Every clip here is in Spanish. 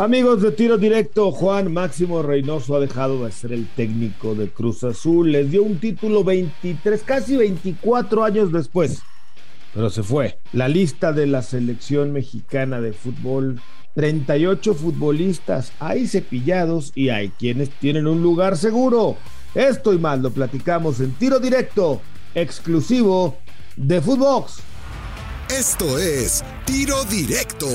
Amigos de tiro directo, Juan Máximo Reynoso ha dejado de ser el técnico de Cruz Azul. Les dio un título 23, casi 24 años después. Pero se fue. La lista de la selección mexicana de fútbol 38 futbolistas, hay cepillados y hay quienes tienen un lugar seguro. Esto y más lo platicamos en tiro directo, exclusivo de Footbox. Esto es Tiro Directo,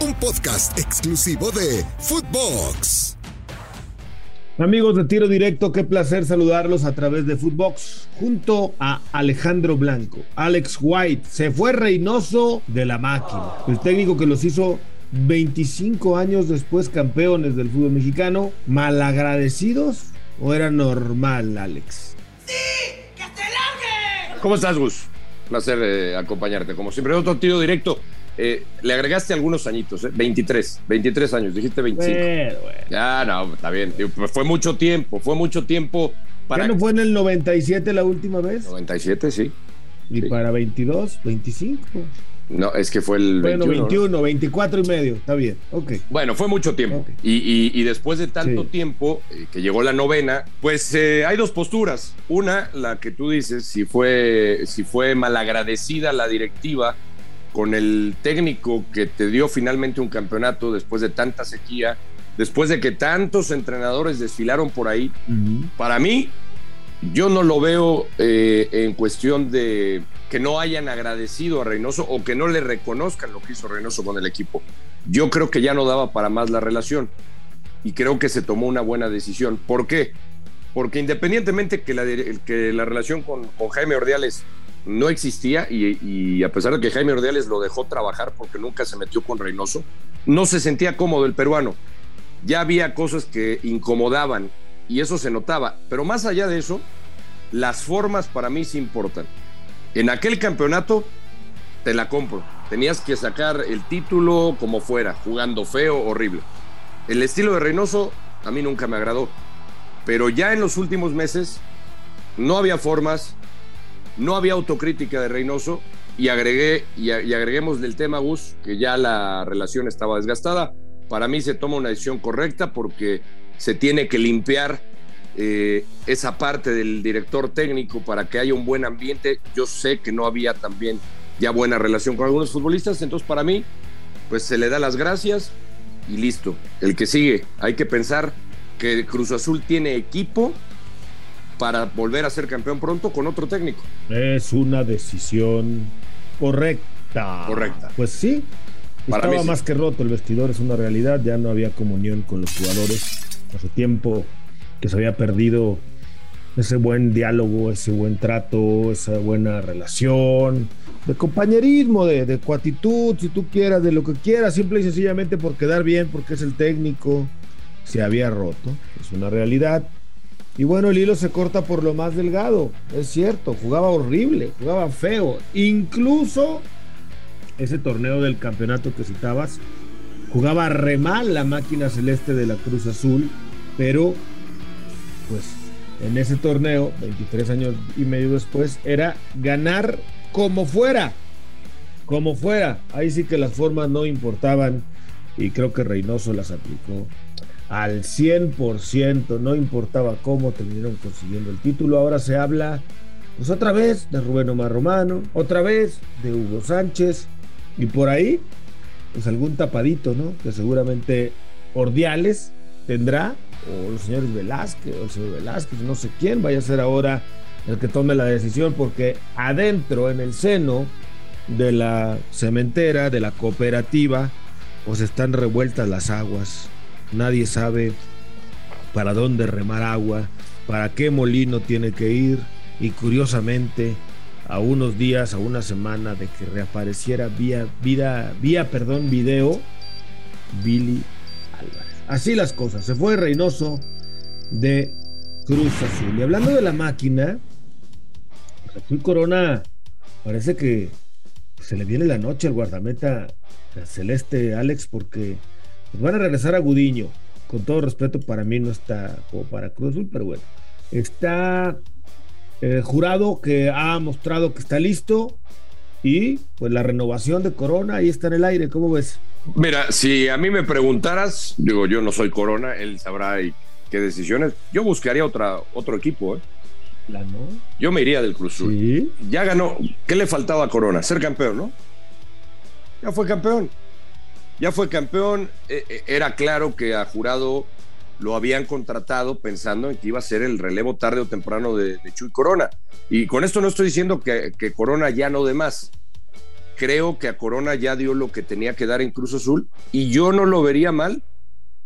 un podcast exclusivo de Footbox. Amigos de Tiro Directo, qué placer saludarlos a través de Footbox junto a Alejandro Blanco, Alex White. Se fue Reynoso de la máquina, el técnico que los hizo 25 años después campeones del fútbol mexicano, malagradecidos o era normal, Alex? ¡Sí! ¡Que se largue! ¿Cómo estás, Gus? Placer eh, acompañarte. Como siempre, otro tiro directo. Eh, le agregaste algunos añitos, ¿eh? 23, 23 años, dijiste 25. Ya, no, está bien. Pues fue mucho tiempo, fue mucho tiempo para. ¿Ya no fue en el 97 la última vez? 97, sí. ¿Y para 22, 25? No, es que fue el bueno, 21. 24 y medio, está bien, ok. Bueno, fue mucho tiempo. Y, después de tanto tiempo, eh, que llegó la novena, pues eh, hay dos posturas. Una, la que tú dices, si fue, si fue malagradecida la directiva con el técnico que te dio finalmente un campeonato después de tanta sequía, después de que tantos entrenadores desfilaron por ahí. Para mí, yo no lo veo eh, en cuestión de que no hayan agradecido a Reynoso o que no le reconozcan lo que hizo Reynoso con el equipo. Yo creo que ya no daba para más la relación y creo que se tomó una buena decisión. ¿Por qué? Porque independientemente que la, que la relación con, Jaime Ordiales no existía y, y, a pesar de que Jaime Ordiales lo dejó trabajar porque nunca se metió con Reynoso, no se sentía cómodo el peruano. Ya había cosas que incomodaban y eso se notaba. Pero más allá de eso, las formas para mí sí importan. En aquel campeonato te la compro. Tenías que sacar el título como fuera, jugando feo, horrible. El estilo de Reynoso a mí nunca me agradó. Pero ya en los últimos meses no había formas, no había autocrítica de Reynoso y agregué y, agreguemos del tema Gus que ya la relación estaba desgastada. Para mí se toma una decisión correcta porque se tiene que limpiar eh, esa parte del director técnico para que haya un buen ambiente. Yo sé que no había también ya buena relación con algunos futbolistas, entonces para mí, pues se le da las gracias y listo. El que sigue, hay que pensar que Cruz Azul tiene equipo para volver a ser campeón pronto con otro técnico. Es una decisión correcta. Correcta. Pues sí. Estaba más que roto el vestidor, es una realidad, ya no había comunión con los jugadores. Hace tiempo que se había perdido ese buen diálogo, ese buen trato, esa buena relación, de compañerismo, de, de cuatitud, si tú quieras, de lo que quieras, simple y sencillamente por quedar bien, porque es el técnico, se había roto, es una realidad. Y bueno, el hilo se corta por lo más delgado, es cierto, jugaba horrible, jugaba feo, incluso ese torneo del campeonato que citabas, jugaba re mal la máquina celeste de la Cruz Azul, pero pues en ese torneo, 23 años y medio después, era ganar como fuera, como fuera. Ahí sí que las formas no importaban y creo que Reynoso las aplicó al 100%, no importaba cómo terminaron consiguiendo el título. Ahora se habla, pues otra vez de Rubén Omar Romano, otra vez de Hugo Sánchez y por ahí, pues algún tapadito, ¿no? Que seguramente Ordiales tendrá o los señores Velázquez, o el señor Velázquez, no sé quién vaya a ser ahora el que tome la decisión, porque adentro, en el seno de la cementera, de la cooperativa, pues están revueltas las aguas. Nadie sabe para dónde remar agua, para qué molino tiene que ir, y curiosamente, a unos días, a una semana de que reapareciera vía, vida, vía, perdón, video, Billy Así las cosas. Se fue Reynoso de Cruz Azul. Y hablando de la máquina, Azul Corona parece que se le viene la noche al guardameta celeste Alex porque van a regresar a Gudiño. Con todo respeto, para mí no está como para Cruz Azul, pero bueno. Está eh, jurado que ha mostrado que está listo. y pues la renovación de Corona ahí está en el aire, ¿cómo ves? Mira, si a mí me preguntaras, digo, yo no soy Corona, él sabrá qué decisiones. Yo buscaría otra, otro equipo, ¿eh? Yo me iría del Cruz Azul. Ya ganó. ¿Qué le faltaba a Corona? Ser campeón, ¿no? Ya fue campeón. Ya fue campeón. E, e, era claro que a Jurado lo habían contratado pensando en que iba a ser el relevo tarde o temprano de, Chuy Corona. Y con esto no estoy diciendo que, que, Corona ya no de más. Creo que a Corona ya dio lo que tenía que dar en Cruz Azul y yo no lo vería mal.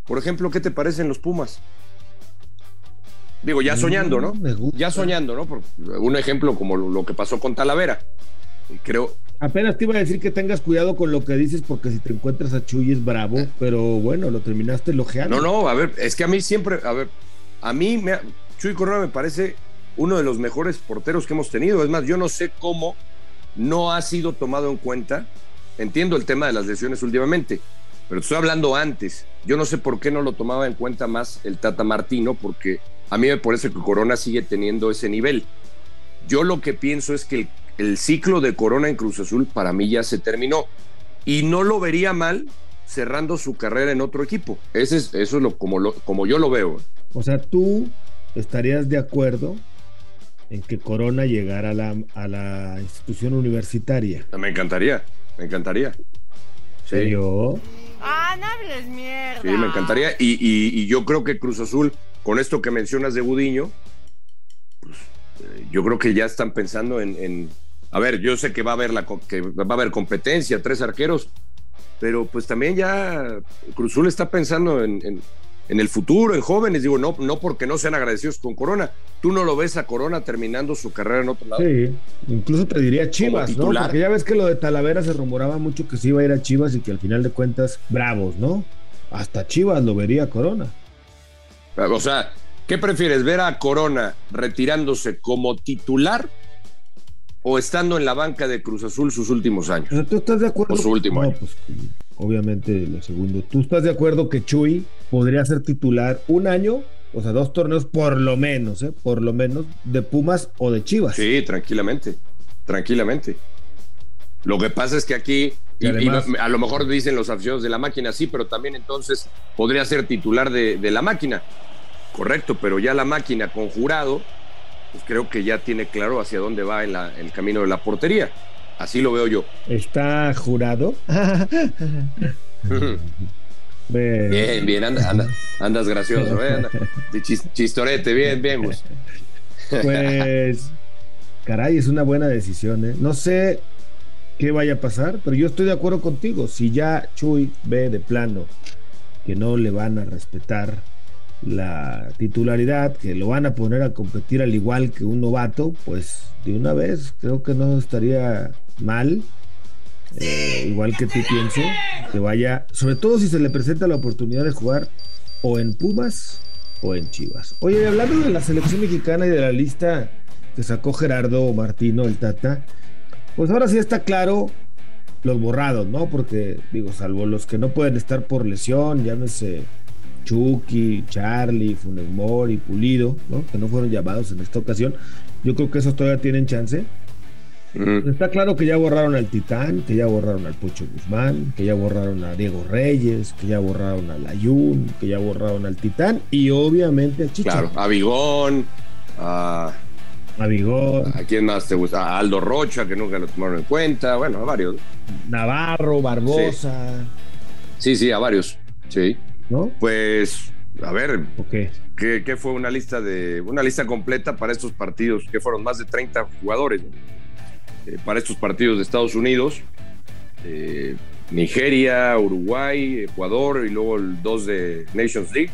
Por ejemplo, ¿qué te parecen los Pumas? Digo, ya soñando, ¿no? Ya soñando, ¿no? Por un ejemplo como lo que pasó con Talavera. Creo, Apenas te iba a decir que tengas cuidado con lo que dices porque si te encuentras a Chuy es bravo, eh. pero bueno, lo terminaste elogiando. No, no, a ver, es que a mí siempre, a ver, a mí me, Chuy Corona me parece uno de los mejores porteros que hemos tenido. Es más, yo no sé cómo no ha sido tomado en cuenta. Entiendo el tema de las lesiones últimamente, pero estoy hablando antes. Yo no sé por qué no lo tomaba en cuenta más el Tata Martino, porque a mí me parece que Corona sigue teniendo ese nivel. Yo lo que pienso es que el el ciclo de Corona en Cruz Azul para mí ya se terminó. Y no lo vería mal cerrando su carrera en otro equipo. Ese es, eso es lo como, lo, como yo lo veo. O sea, tú estarías de acuerdo en que Corona llegara a la, a la institución universitaria. Me encantaría, me encantaría. Sí. ¿Yo? Ah, no hables mierda. Sí, me encantaría. Y, y, yo creo que Cruz Azul, con esto que mencionas de Budiño, pues, eh, yo creo que ya están pensando en a ver, yo sé que va a haber la que va a haber competencia, tres arqueros, pero pues también ya Cruzul está pensando en, el futuro, en jóvenes, digo, no, no porque no sean agradecidos con Corona. Tú no lo ves a Corona terminando su carrera en otro lado. Sí, incluso te diría Chivas, ¿no? Porque ya ves que lo de Talavera se rumoraba mucho que se iba a ir a Chivas y que al final de cuentas, bravos, ¿no? Hasta Chivas lo vería Corona. O sea, ¿qué prefieres? ¿Ver a Corona retirándose como titular o estando en la banca de Cruz Azul sus últimos años. ¿Tú estás de acuerdo? O su último año. Pues, obviamente lo segundo. ¿Tú estás de acuerdo que Chuy podría ser titular un año? O sea, dos torneos por lo menos, ¿eh? Por lo menos de Pumas o de Chivas. Sí, tranquilamente. Tranquilamente. Lo que pasa es que aquí, a lo mejor dicen los aficionados de la máquina, sí, pero también entonces podría ser titular de, de la máquina. Correcto, pero ya la máquina con jurado pues creo que ya tiene claro hacia dónde va en el camino de la portería. Así lo veo yo. ¿Está jurado? bien, bien, andas gracioso, ¿eh? chistorete, bien, bien, Pues, caray, es una buena decisión, ¿eh? No sé qué vaya a pasar, pero yo estoy de acuerdo contigo. Si ya Chuy ve de plano que no le van a respetar la titularidad, que lo van a poner a competir al igual que un novato, pues de una vez creo que no estaría mal. Eh, igual que tú pienso, que vaya, sobre todo si se le presenta la oportunidad de jugar o en Pumas o en Chivas. Oye, hablando de la selección mexicana y de la lista que sacó Gerardo Martino, el Tata, pues ahora sí está claro los borrados, ¿no? Porque, digo, salvo los que no pueden estar por lesión, llámese Chucky, Charlie, Funes y Pulido, ¿no? que no fueron llamados en esta ocasión. Yo creo que esos todavía tienen chance. Está claro que ya borraron al Titán, que ya borraron al Pocho Guzmán, que ya borraron a Diego Reyes, que ya borraron al Ayun, que ya borraron al Titán y obviamente a Chicha. Claro, a Bigón, a. A Bigón. ¿A quién más te gusta? A Aldo Rocha, que nunca lo tomaron en cuenta. Bueno, a varios. Navarro, Barbosa. sí, sí a varios. Sí. ¿No? Pues, a ver, ¿qué, fue una lista de una lista completa para estos partidos? Que fueron más de 30 jugadores eh, para estos partidos de Estados Unidos, eh, Nigeria, Uruguay, Ecuador y luego el 2 de Nations League.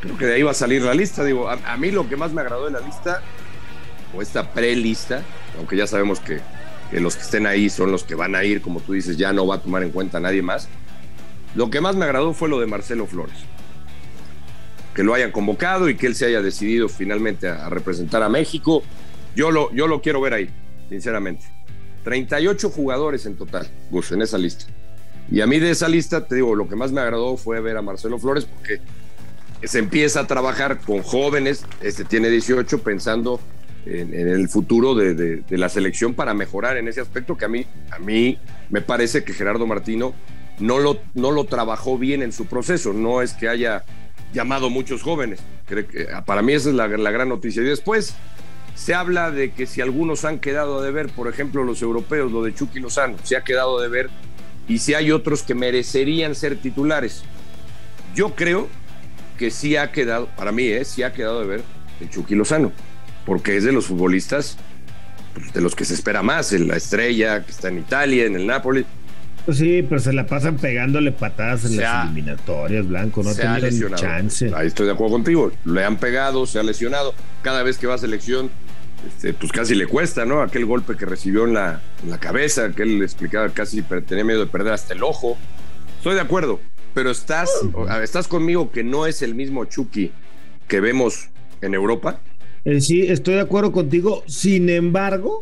Creo que de ahí va a salir la lista. Digo, a, mí lo que más me agradó de la lista, o esta pre-lista, aunque ya sabemos que, que los que estén ahí son los que van a ir, como tú dices, ya no va a tomar en cuenta a nadie más lo que más me agradó fue lo de Marcelo Flores. Que lo hayan convocado y que él se haya decidido finalmente a, representar a México. Yo lo, yo lo quiero ver ahí, sinceramente. 38 jugadores en total, Gus, en esa lista. Y a mí de esa lista, te digo, lo que más me agradó fue ver a Marcelo Flores porque se empieza a trabajar con jóvenes, este tiene 18, pensando en, el futuro de, la selección para mejorar en ese aspecto que a mí, a mí me parece que Gerardo Martino no lo, no lo trabajó bien en su proceso. No es que haya llamado muchos jóvenes. Creo que, para mí esa es la, la gran noticia. Y después se habla de que si algunos han quedado de ver, por ejemplo los europeos, lo de Chucky Lozano, se ha quedado de ver y si hay otros que merecerían ser titulares. Yo creo que sí ha quedado, para mí, ¿eh? sí ha quedado de ver el Chucky Lozano, porque es de los futbolistas pues, de los que se espera más, en la estrella que está en Italia, en el Napoli. Pues sí, pero se la pasan pegándole patadas en las eliminatorias, Blanco, no tiene chance. Ahí estoy de acuerdo contigo, le han pegado, se ha lesionado, cada vez que va a selección este, pues casi le cuesta, ¿no? Aquel golpe que recibió en la, cabeza, que él explicaba casi tenía miedo de perder hasta el ojo. Estoy de acuerdo, pero estás, estás conmigo que no es el mismo Chucky que vemos en Europa. Eh, sí, estoy de acuerdo contigo. Sin embargo,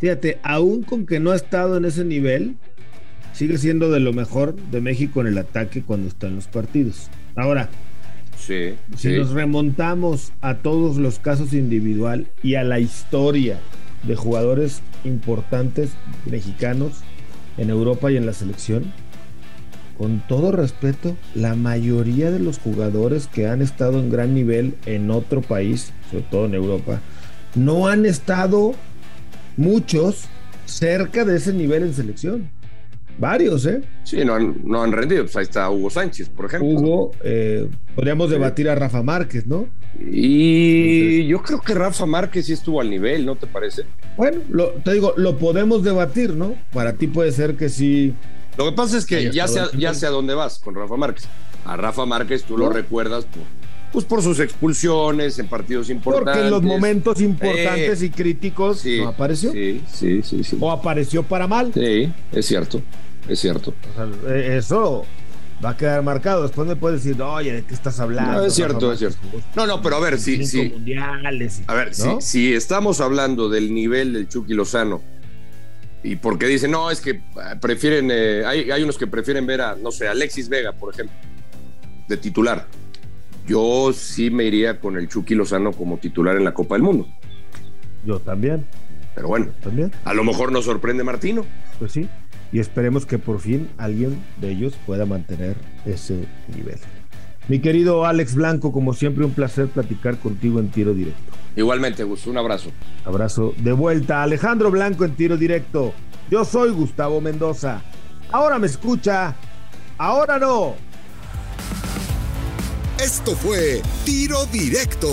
fíjate, aún con que no ha estado en ese nivel, sigue siendo de lo mejor de México en el ataque cuando está en los partidos. Ahora, si nos remontamos a todos los casos individual y a la historia de jugadores importantes mexicanos en Europa y en la selección, con todo respeto, la mayoría de los jugadores que han estado en gran nivel en otro país, sobre todo en Europa, no han estado muchos cerca de ese nivel en selección. Varios, ¿eh? Sí, no han, no han rendido. Pues ahí está Hugo Sánchez, por ejemplo. Hugo, eh, podríamos debatir a Rafa Márquez, ¿no? Y yo creo que Rafa Márquez sí estuvo al nivel, ¿no te parece? Bueno, te digo, lo podemos debatir, ¿no? Para ti puede ser que sí. Lo que pasa es que ya sé, ya sé a dónde vas con Rafa Márquez. A Rafa Márquez tú lo recuerdas por, pues por sus expulsiones en partidos importantes. Porque en los momentos importantes y críticos no apareció. Sí, sí, sí, sí. O apareció para mal. Sí, es cierto es cierto. Eh, eso va a quedar marcado. Después me puedes decir, oye, ¿de qué estás hablando? No, es cierto, es cierto. No, no, pero a ver, si. Sí, a ver, si, estamos hablando del nivel del Chucky Lozano, y porque dicen, no, es que ah, prefieren. Eh, hay, hay unos que prefieren ver a, no sé, Alexis Vega, por ejemplo, de titular. Yo sí me iría con el Chucky Lozano como titular en la Copa del Mundo. Yo también. Pero bueno, ¿También? a lo mejor nos sorprende Martino. Pues sí y esperemos que por fin alguien de ellos pueda mantener ese nivel. Mi querido Alex Blanco, como siempre, un placer platicar contigo en tiro directo. Igualmente, Gus, un abrazo. Abrazo de vuelta. Alejandro Blanco en tiro directo. Yo soy Gustavo Mendoza. Ahora me escucha. Ahora no. Esto fue Tiro Directo,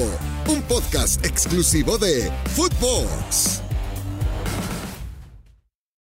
un podcast exclusivo de Footbox.